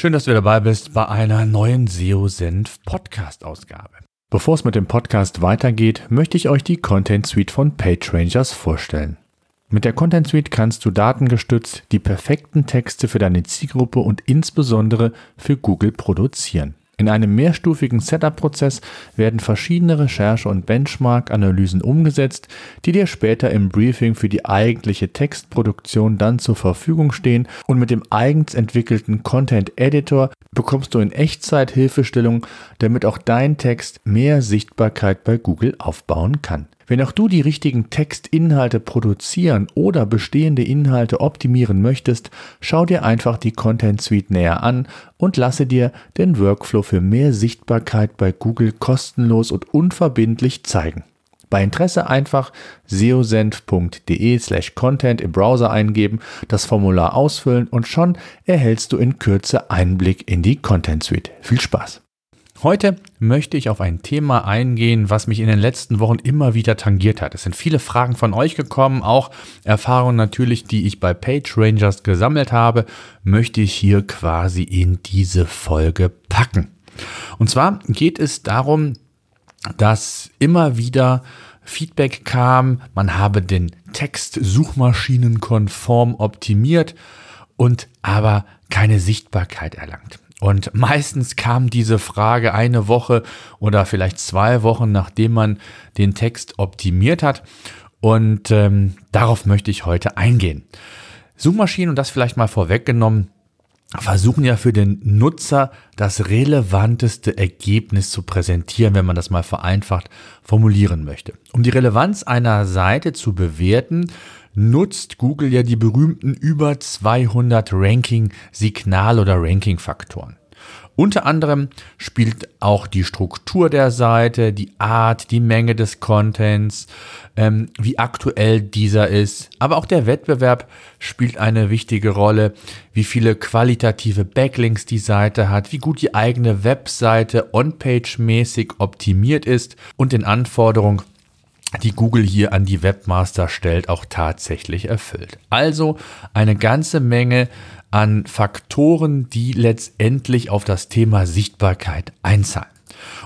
Schön, dass du dabei bist bei einer neuen SEO Senf Podcast Ausgabe. Bevor es mit dem Podcast weitergeht, möchte ich euch die Content Suite von PageRangers vorstellen. Mit der Content Suite kannst du datengestützt die perfekten Texte für deine Zielgruppe und insbesondere für Google produzieren. In einem mehrstufigen Setup-Prozess werden verschiedene Recherche- und Benchmark-Analysen umgesetzt, die dir später im Briefing für die eigentliche Textproduktion dann zur Verfügung stehen und mit dem eigens entwickelten Content Editor bekommst du in Echtzeit Hilfestellung, damit auch dein Text mehr Sichtbarkeit bei Google aufbauen kann. Wenn auch du die richtigen Textinhalte produzieren oder bestehende Inhalte optimieren möchtest, schau dir einfach die Content Suite näher an und lasse dir den Workflow für mehr Sichtbarkeit bei Google kostenlos und unverbindlich zeigen. Bei Interesse einfach seosenf.de slash content im Browser eingeben, das Formular ausfüllen und schon erhältst du in Kürze Einblick in die Content Suite. Viel Spaß! Heute möchte ich auf ein Thema eingehen, was mich in den letzten Wochen immer wieder tangiert hat. Es sind viele Fragen von euch gekommen, auch Erfahrungen natürlich, die ich bei Page Rangers gesammelt habe, möchte ich hier quasi in diese Folge packen. Und zwar geht es darum, dass immer wieder Feedback kam, man habe den Text suchmaschinenkonform optimiert und aber keine Sichtbarkeit erlangt. Und meistens kam diese Frage eine Woche oder vielleicht zwei Wochen, nachdem man den Text optimiert hat. Und ähm, darauf möchte ich heute eingehen. Suchmaschinen, und das vielleicht mal vorweggenommen, versuchen ja für den Nutzer das relevanteste Ergebnis zu präsentieren, wenn man das mal vereinfacht formulieren möchte. Um die Relevanz einer Seite zu bewerten, nutzt Google ja die berühmten über 200 Ranking-Signal- oder Ranking-Faktoren. Unter anderem spielt auch die Struktur der Seite, die Art, die Menge des Contents, ähm, wie aktuell dieser ist, aber auch der Wettbewerb spielt eine wichtige Rolle, wie viele qualitative Backlinks die Seite hat, wie gut die eigene Webseite on-page-mäßig optimiert ist. Und den Anforderungen die Google hier an die Webmaster stellt, auch tatsächlich erfüllt. Also eine ganze Menge an Faktoren, die letztendlich auf das Thema Sichtbarkeit einzahlen.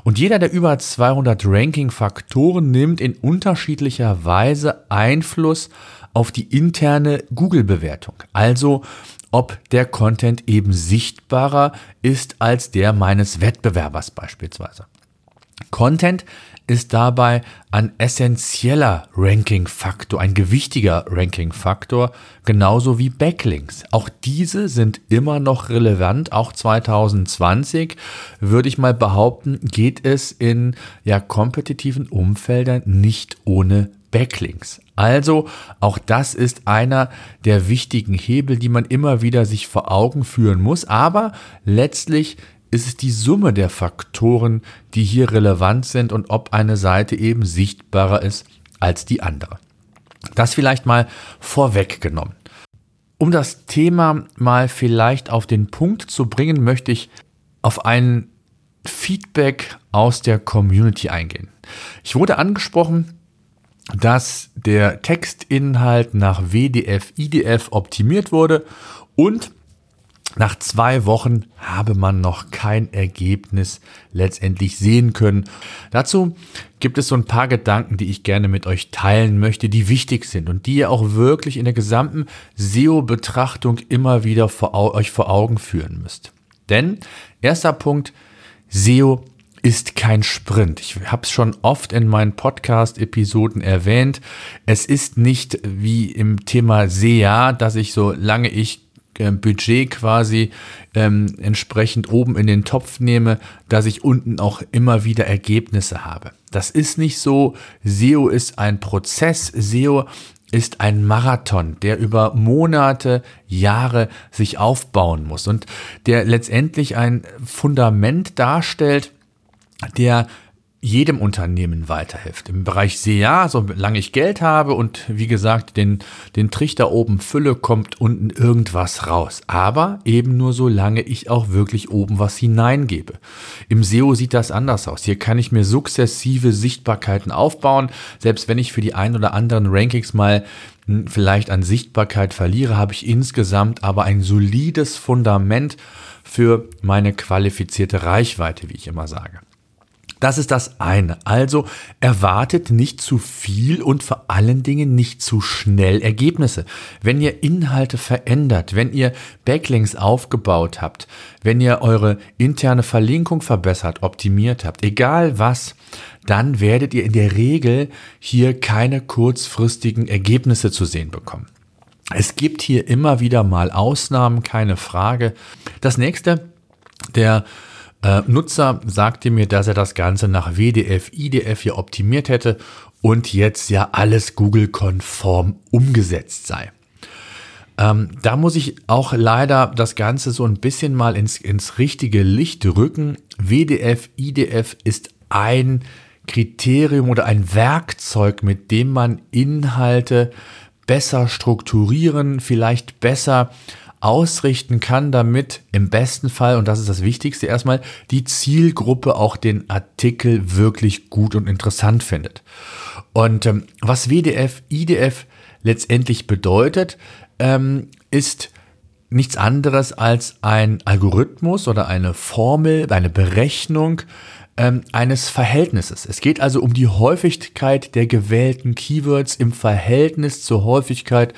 Und jeder der über 200 Ranking-Faktoren nimmt in unterschiedlicher Weise Einfluss auf die interne Google-Bewertung. Also ob der Content eben sichtbarer ist als der meines Wettbewerbers beispielsweise. Content ist dabei ein essentieller Ranking-Faktor, ein gewichtiger Ranking-Faktor, genauso wie Backlinks. Auch diese sind immer noch relevant, auch 2020 würde ich mal behaupten, geht es in ja kompetitiven Umfeldern nicht ohne Backlinks. Also auch das ist einer der wichtigen Hebel, die man immer wieder sich vor Augen führen muss, aber letztlich ist es die Summe der Faktoren, die hier relevant sind und ob eine Seite eben sichtbarer ist als die andere. Das vielleicht mal vorweggenommen. Um das Thema mal vielleicht auf den Punkt zu bringen, möchte ich auf ein Feedback aus der Community eingehen. Ich wurde angesprochen, dass der Textinhalt nach WDF, IDF optimiert wurde und nach zwei Wochen habe man noch kein Ergebnis letztendlich sehen können. Dazu gibt es so ein paar Gedanken, die ich gerne mit euch teilen möchte, die wichtig sind und die ihr auch wirklich in der gesamten SEO-Betrachtung immer wieder vor, euch vor Augen führen müsst. Denn erster Punkt, SEO ist kein Sprint. Ich habe es schon oft in meinen Podcast-Episoden erwähnt. Es ist nicht wie im Thema SEA, dass ich so lange ich Budget quasi ähm, entsprechend oben in den Topf nehme, dass ich unten auch immer wieder Ergebnisse habe. Das ist nicht so. SEO ist ein Prozess. SEO ist ein Marathon, der über Monate, Jahre sich aufbauen muss und der letztendlich ein Fundament darstellt, der jedem Unternehmen weiterhilft. Im Bereich SEA, solange ich Geld habe und wie gesagt den, den Trichter oben fülle, kommt unten irgendwas raus. Aber eben nur solange ich auch wirklich oben was hineingebe. Im SEO sieht das anders aus. Hier kann ich mir sukzessive Sichtbarkeiten aufbauen. Selbst wenn ich für die ein oder anderen Rankings mal hm, vielleicht an Sichtbarkeit verliere, habe ich insgesamt aber ein solides Fundament für meine qualifizierte Reichweite, wie ich immer sage. Das ist das eine. Also erwartet nicht zu viel und vor allen Dingen nicht zu schnell Ergebnisse. Wenn ihr Inhalte verändert, wenn ihr Backlinks aufgebaut habt, wenn ihr eure interne Verlinkung verbessert, optimiert habt, egal was, dann werdet ihr in der Regel hier keine kurzfristigen Ergebnisse zu sehen bekommen. Es gibt hier immer wieder mal Ausnahmen, keine Frage. Das nächste, der äh, Nutzer sagte mir, dass er das Ganze nach WDF, IDF hier optimiert hätte und jetzt ja alles Google-konform umgesetzt sei. Ähm, da muss ich auch leider das Ganze so ein bisschen mal ins, ins richtige Licht rücken. WDF, IDF ist ein Kriterium oder ein Werkzeug, mit dem man Inhalte besser strukturieren, vielleicht besser ausrichten kann, damit im besten Fall, und das ist das Wichtigste erstmal, die Zielgruppe auch den Artikel wirklich gut und interessant findet. Und ähm, was WDF, IDF letztendlich bedeutet, ähm, ist nichts anderes als ein Algorithmus oder eine Formel, eine Berechnung, ähm, eines Verhältnisses. Es geht also um die Häufigkeit der gewählten Keywords im Verhältnis zur Häufigkeit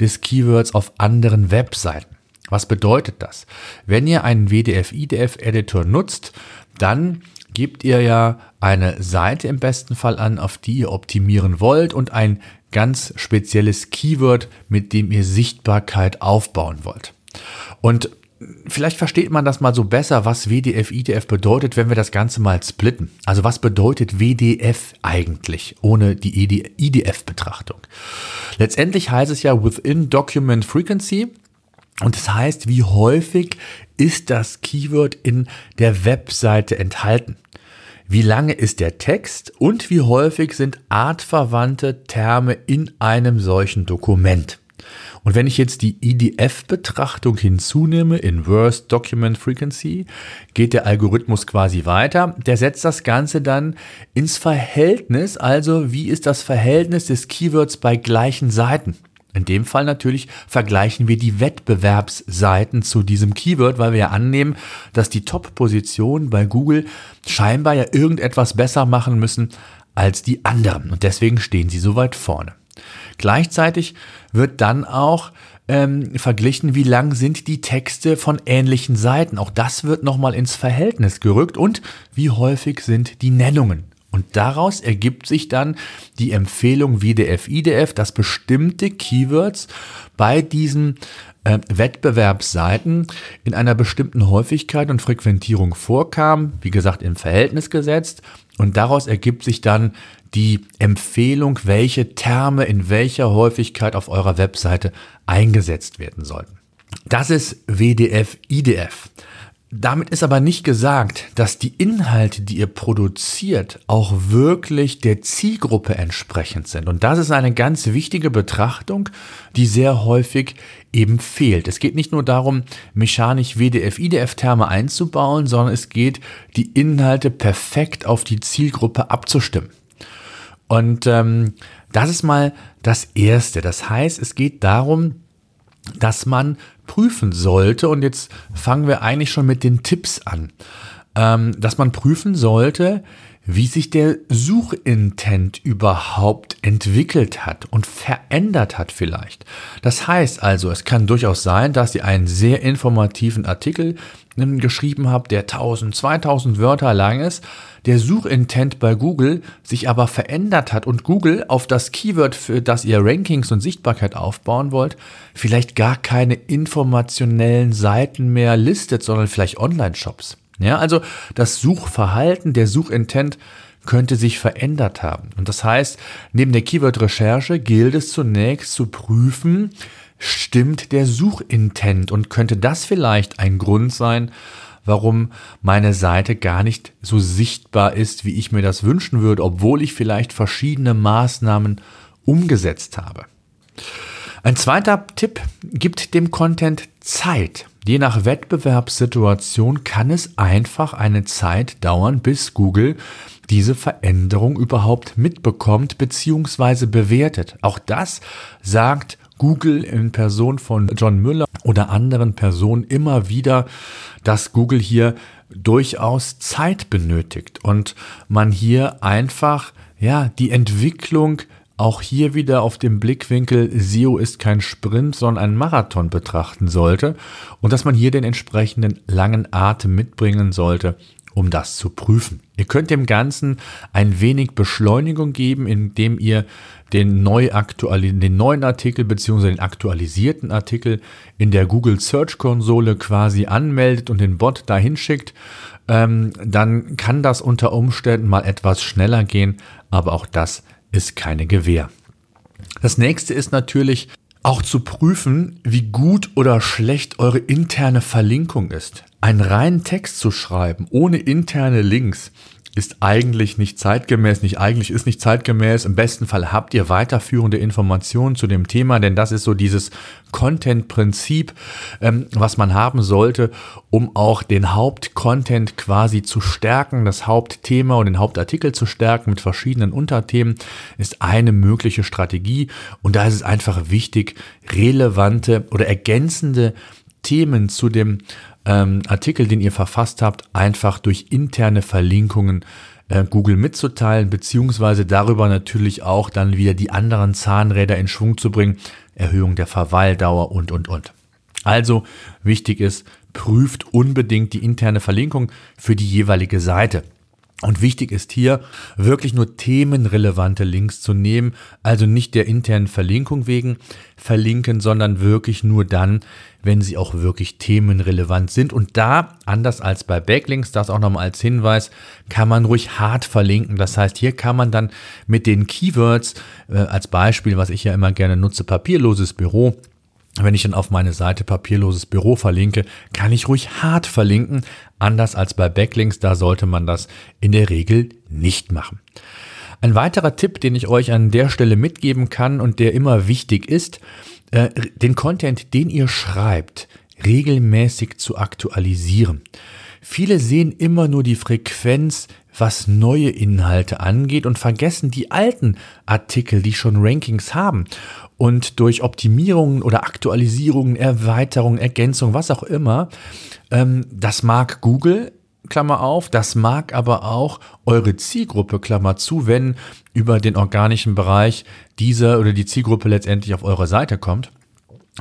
des Keywords auf anderen Webseiten. Was bedeutet das? Wenn ihr einen WDF-IDF-Editor nutzt, dann gebt ihr ja eine Seite im besten Fall an, auf die ihr optimieren wollt und ein ganz spezielles Keyword, mit dem ihr Sichtbarkeit aufbauen wollt. Und vielleicht versteht man das mal so besser, was WDF, IDF bedeutet, wenn wir das Ganze mal splitten. Also was bedeutet WDF eigentlich ohne die IDF-Betrachtung? Letztendlich heißt es ja Within Document Frequency. Und das heißt, wie häufig ist das Keyword in der Webseite enthalten? Wie lange ist der Text und wie häufig sind artverwandte Terme in einem solchen Dokument? Und wenn ich jetzt die IDF-Betrachtung hinzunehme, Inverse Document Frequency, geht der Algorithmus quasi weiter. Der setzt das Ganze dann ins Verhältnis, also wie ist das Verhältnis des Keywords bei gleichen Seiten? In dem Fall natürlich vergleichen wir die Wettbewerbsseiten zu diesem Keyword, weil wir ja annehmen, dass die Top-Positionen bei Google scheinbar ja irgendetwas besser machen müssen als die anderen. Und deswegen stehen sie so weit vorne. Gleichzeitig wird dann auch ähm, verglichen, wie lang sind die Texte von ähnlichen Seiten. Auch das wird nochmal ins Verhältnis gerückt und wie häufig sind die Nennungen. Und daraus ergibt sich dann die Empfehlung WDF, IDF, dass bestimmte Keywords bei diesen äh, Wettbewerbsseiten in einer bestimmten Häufigkeit und Frequentierung vorkamen, wie gesagt im Verhältnis gesetzt. Und daraus ergibt sich dann die Empfehlung, welche Terme in welcher Häufigkeit auf eurer Webseite eingesetzt werden sollten. Das ist WDF, IDF. Damit ist aber nicht gesagt, dass die Inhalte, die ihr produziert, auch wirklich der Zielgruppe entsprechend sind. Und das ist eine ganz wichtige Betrachtung, die sehr häufig eben fehlt. Es geht nicht nur darum, mechanisch WDF, IDF-Terme einzubauen, sondern es geht, die Inhalte perfekt auf die Zielgruppe abzustimmen. Und ähm, das ist mal das Erste. Das heißt, es geht darum, dass man prüfen sollte, und jetzt fangen wir eigentlich schon mit den Tipps an, ähm, dass man prüfen sollte, wie sich der Suchintent überhaupt entwickelt hat und verändert hat vielleicht. Das heißt also, es kann durchaus sein, dass ihr einen sehr informativen Artikel geschrieben habt, der 1000, 2000 Wörter lang ist, der Suchintent bei Google sich aber verändert hat und Google auf das Keyword, für das ihr Rankings und Sichtbarkeit aufbauen wollt, vielleicht gar keine informationellen Seiten mehr listet, sondern vielleicht Online-Shops. Ja, also das Suchverhalten, der Suchintent könnte sich verändert haben. Und das heißt, neben der Keyword-Recherche gilt es zunächst zu prüfen, stimmt der Suchintent und könnte das vielleicht ein Grund sein, warum meine Seite gar nicht so sichtbar ist, wie ich mir das wünschen würde, obwohl ich vielleicht verschiedene Maßnahmen umgesetzt habe. Ein zweiter Tipp gibt dem Content Zeit. Je nach Wettbewerbssituation kann es einfach eine Zeit dauern, bis Google diese Veränderung überhaupt mitbekommt bzw. bewertet. Auch das sagt Google in Person von John Müller oder anderen Personen immer wieder, dass Google hier durchaus Zeit benötigt und man hier einfach ja die Entwicklung auch hier wieder auf dem Blickwinkel SEO ist kein Sprint, sondern ein Marathon betrachten sollte und dass man hier den entsprechenden langen Atem mitbringen sollte, um das zu prüfen. Ihr könnt dem Ganzen ein wenig Beschleunigung geben, indem ihr den, neu den neuen Artikel bzw. den aktualisierten Artikel in der Google Search Konsole quasi anmeldet und den Bot dahin schickt. Ähm, dann kann das unter Umständen mal etwas schneller gehen, aber auch das ist keine Gewähr. Das nächste ist natürlich auch zu prüfen, wie gut oder schlecht eure interne Verlinkung ist. Einen reinen Text zu schreiben, ohne interne Links, ist eigentlich nicht zeitgemäß, nicht eigentlich ist nicht zeitgemäß. Im besten Fall habt ihr weiterführende Informationen zu dem Thema, denn das ist so dieses Content-Prinzip, ähm, was man haben sollte, um auch den Hauptcontent quasi zu stärken, das Hauptthema und den Hauptartikel zu stärken mit verschiedenen Unterthemen, ist eine mögliche Strategie. Und da ist es einfach wichtig, relevante oder ergänzende Themen zu dem ähm, Artikel, den ihr verfasst habt, einfach durch interne Verlinkungen äh, Google mitzuteilen, beziehungsweise darüber natürlich auch dann wieder die anderen Zahnräder in Schwung zu bringen, Erhöhung der Verweildauer und, und, und. Also wichtig ist, prüft unbedingt die interne Verlinkung für die jeweilige Seite. Und wichtig ist hier, wirklich nur themenrelevante Links zu nehmen, also nicht der internen Verlinkung wegen verlinken, sondern wirklich nur dann, wenn sie auch wirklich themenrelevant sind. Und da, anders als bei Backlinks, das auch nochmal als Hinweis, kann man ruhig hart verlinken. Das heißt, hier kann man dann mit den Keywords, äh, als Beispiel, was ich ja immer gerne nutze, papierloses Büro, wenn ich dann auf meine Seite papierloses Büro verlinke, kann ich ruhig hart verlinken. Anders als bei Backlinks, da sollte man das in der Regel nicht machen. Ein weiterer Tipp, den ich euch an der Stelle mitgeben kann und der immer wichtig ist, äh, den Content, den ihr schreibt, regelmäßig zu aktualisieren. Viele sehen immer nur die Frequenz, was neue Inhalte angeht und vergessen die alten Artikel, die schon Rankings haben. Und durch Optimierungen oder Aktualisierungen, Erweiterungen, Ergänzungen, was auch immer, ähm, das mag Google, Klammer auf, das mag aber auch eure Zielgruppe, Klammer zu, wenn über den organischen Bereich dieser oder die Zielgruppe letztendlich auf eure Seite kommt.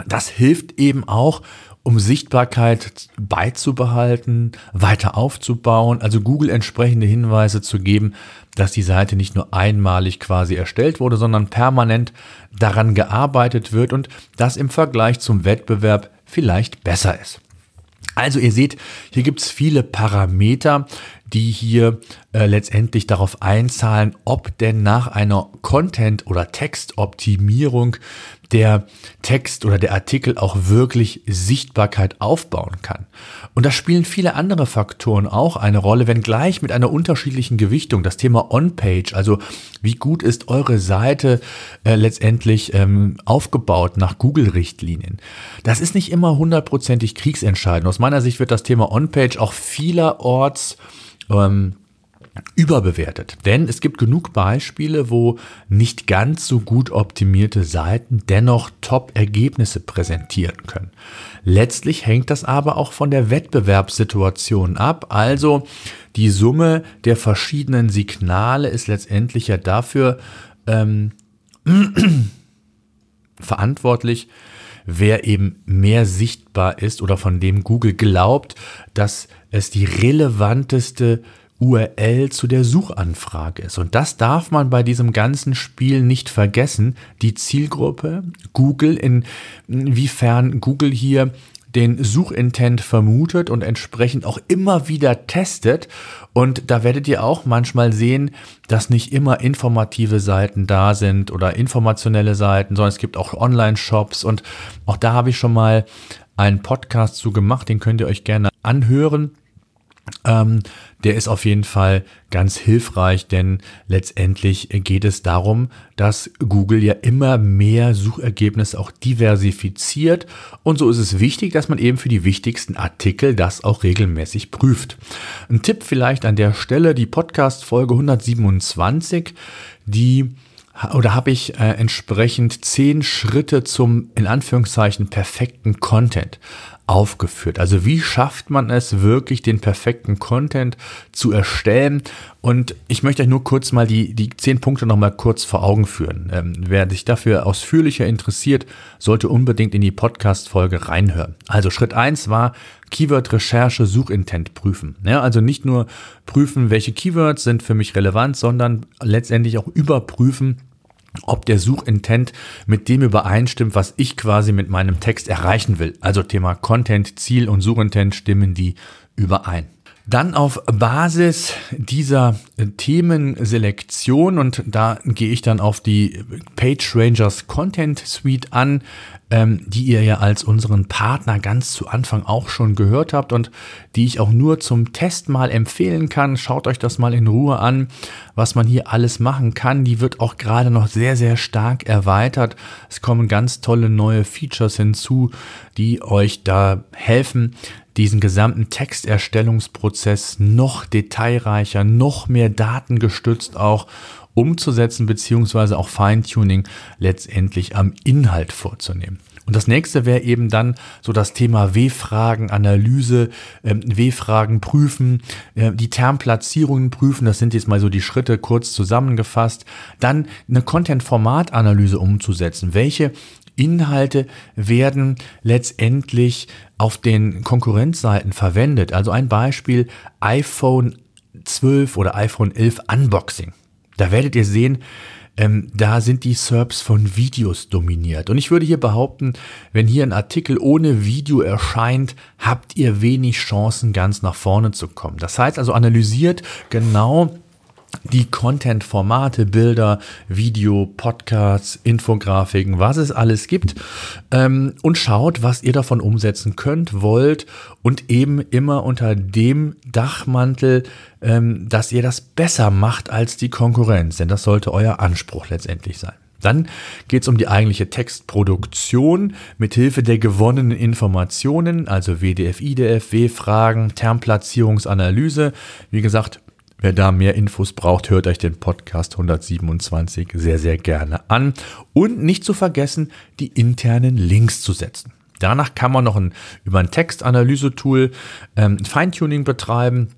Das hilft eben auch, um Sichtbarkeit beizubehalten, weiter aufzubauen, also Google entsprechende Hinweise zu geben, dass die Seite nicht nur einmalig quasi erstellt wurde, sondern permanent daran gearbeitet wird und das im Vergleich zum Wettbewerb vielleicht besser ist. Also ihr seht, hier gibt es viele Parameter, die hier äh, letztendlich darauf einzahlen, ob denn nach einer Content- oder Textoptimierung der Text oder der Artikel auch wirklich Sichtbarkeit aufbauen kann. Und da spielen viele andere Faktoren auch eine Rolle, wenngleich mit einer unterschiedlichen Gewichtung. Das Thema On-Page, also wie gut ist eure Seite äh, letztendlich ähm, aufgebaut nach Google-Richtlinien. Das ist nicht immer hundertprozentig kriegsentscheidend. Aus meiner Sicht wird das Thema On-Page auch vielerorts ähm, überbewertet. Denn es gibt genug Beispiele, wo nicht ganz so gut optimierte Seiten dennoch Top-Ergebnisse präsentieren können. Letztlich hängt das aber auch von der Wettbewerbssituation ab. Also die Summe der verschiedenen Signale ist letztendlich ja dafür ähm, verantwortlich, wer eben mehr sichtbar ist oder von dem Google glaubt, dass es die relevanteste URL zu der Suchanfrage ist. Und das darf man bei diesem ganzen Spiel nicht vergessen. Die Zielgruppe, Google, inwiefern Google hier den Suchintent vermutet und entsprechend auch immer wieder testet. Und da werdet ihr auch manchmal sehen, dass nicht immer informative Seiten da sind oder informationelle Seiten, sondern es gibt auch Online-Shops. Und auch da habe ich schon mal einen Podcast zu gemacht, den könnt ihr euch gerne anhören ähm, der ist auf jeden Fall ganz hilfreich, denn letztendlich geht es darum, dass Google ja immer mehr Suchergebnisse auch diversifiziert und so ist es wichtig, dass man eben für die wichtigsten Artikel das auch regelmäßig prüft. Ein Tipp vielleicht an der Stelle, die Podcast Folge 127, die oder habe ich äh, entsprechend zehn Schritte zum in Anführungszeichen perfekten Content aufgeführt. Also wie schafft man es wirklich, den perfekten Content zu erstellen? Und ich möchte euch nur kurz mal die, die zehn Punkte nochmal kurz vor Augen führen. Ähm, wer sich dafür ausführlicher interessiert, sollte unbedingt in die Podcast-Folge reinhören. Also Schritt eins war Keyword-Recherche, Suchintent prüfen. Ja, also nicht nur prüfen, welche Keywords sind für mich relevant, sondern letztendlich auch überprüfen, ob der Suchintent mit dem übereinstimmt, was ich quasi mit meinem Text erreichen will. Also Thema Content, Ziel und Suchintent stimmen die überein. Dann auf Basis dieser Themenselektion und da gehe ich dann auf die PageRangers Content Suite an, ähm, die ihr ja als unseren Partner ganz zu Anfang auch schon gehört habt und die ich auch nur zum Test mal empfehlen kann. Schaut euch das mal in Ruhe an, was man hier alles machen kann. Die wird auch gerade noch sehr, sehr stark erweitert. Es kommen ganz tolle neue Features hinzu, die euch da helfen, diesen gesamten Texterstellungsprozess noch detailreicher, noch mehr datengestützt auch umzusetzen, beziehungsweise auch Feintuning letztendlich am Inhalt vorzunehmen. Und das nächste wäre eben dann so das Thema W-Fragen, Analyse, ähm, W-Fragen prüfen, äh, die Termplatzierungen prüfen. Das sind jetzt mal so die Schritte kurz zusammengefasst. Dann eine Content-Format-Analyse umzusetzen. Welche Inhalte werden letztendlich auf den Konkurrenzseiten verwendet. Also ein Beispiel iPhone 12 oder iPhone 11 Unboxing. Da werdet ihr sehen, ähm, da sind die SERPs von Videos dominiert. Und ich würde hier behaupten, wenn hier ein Artikel ohne Video erscheint, habt ihr wenig Chancen, ganz nach vorne zu kommen. Das heißt also, analysiert genau, die Content-Formate, Bilder, Video, Podcasts, Infografiken, was es alles gibt ähm, und schaut, was ihr davon umsetzen könnt, wollt und eben immer unter dem Dachmantel, ähm, dass ihr das besser macht als die Konkurrenz, denn das sollte euer Anspruch letztendlich sein. Dann geht es um die eigentliche Textproduktion mit Hilfe der gewonnenen Informationen, also WDF, IDF, W-Fragen, Termplatzierungsanalyse. Wie gesagt, Wer da mehr Infos braucht, hört euch den Podcast 127 sehr, sehr gerne an. Und nicht zu vergessen, die internen Links zu setzen. Danach kann man noch ein, über ein Textanalyse-Tool ähm, Feintuning betreiben.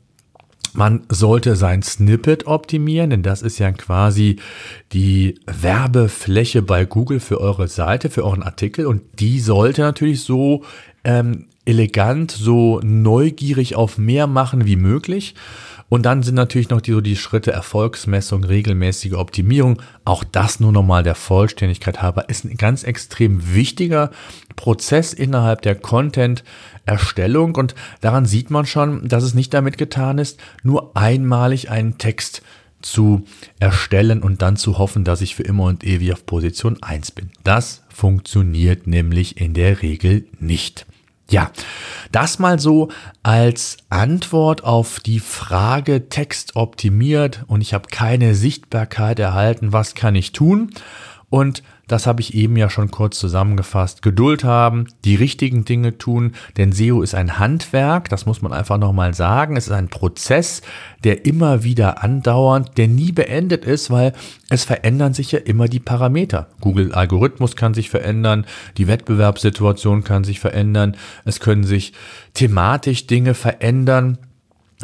Man sollte sein Snippet optimieren, denn das ist ja quasi die Werbefläche bei Google für eure Seite, für euren Artikel. Und die sollte natürlich so ähm, elegant, so neugierig auf mehr machen wie möglich. Und dann sind natürlich noch die, so die Schritte Erfolgsmessung, regelmäßige Optimierung. Auch das nur nochmal der Vollständigkeit halber ist ein ganz extrem wichtiger Prozess innerhalb der Content-Erstellung. Und daran sieht man schon, dass es nicht damit getan ist, nur einmalig einen Text zu erstellen und dann zu hoffen, dass ich für immer und ewig auf Position 1 bin. Das funktioniert nämlich in der Regel nicht. Ja, das mal so als Antwort auf die Frage Text optimiert und ich habe keine Sichtbarkeit erhalten, was kann ich tun? Und das habe ich eben ja schon kurz zusammengefasst. Geduld haben, die richtigen Dinge tun, denn SEO ist ein Handwerk, das muss man einfach nochmal sagen. Es ist ein Prozess, der immer wieder andauernd, der nie beendet ist, weil es verändern sich ja immer die Parameter. Google-Algorithmus kann sich verändern, die Wettbewerbssituation kann sich verändern, es können sich thematisch Dinge verändern.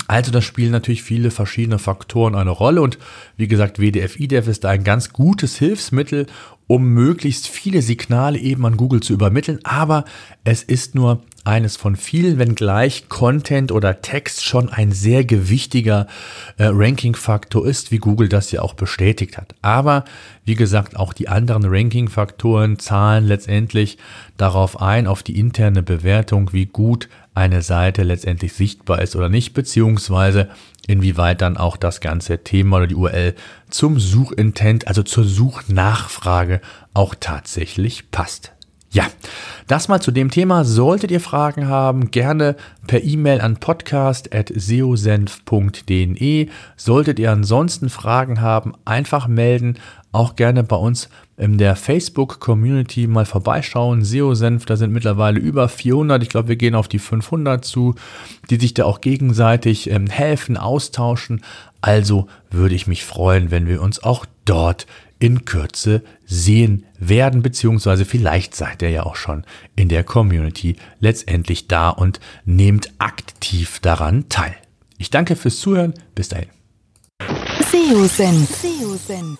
Also da spielen natürlich viele verschiedene Faktoren eine Rolle und wie gesagt, WDF, IDF ist da ein ganz gutes Hilfsmittel, um möglichst viele Signale eben an Google zu übermitteln, aber es ist nur eines von vielen, wenngleich Content oder Text schon ein sehr gewichtiger äh, Ranking-Faktor ist, wie Google das ja auch bestätigt hat. Aber wie gesagt, auch die anderen Ranking-Faktoren zahlen letztendlich darauf ein, auf die interne Bewertung, wie gut eine Seite letztendlich sichtbar ist oder nicht, beziehungsweise inwieweit dann auch das ganze Thema oder die URL zum Suchintent, also zur Suchnachfrage auch tatsächlich passt. Ja, das mal zu dem Thema. Solltet ihr Fragen haben, gerne per E-Mail an podcast.seosenf.de. Solltet ihr ansonsten Fragen haben, einfach melden. Auch gerne bei uns in der Facebook-Community mal vorbeischauen. SEO-Senf, da sind mittlerweile über 400. Ich glaube, wir gehen auf die 500 zu, die sich da auch gegenseitig ähm, helfen, austauschen. Also würde ich mich freuen, wenn wir uns auch dort in Kürze sehen werden, beziehungsweise vielleicht seid ihr ja auch schon in der Community letztendlich da und nehmt aktiv daran teil. Ich danke fürs Zuhören. Bis dahin. SEO-Senf.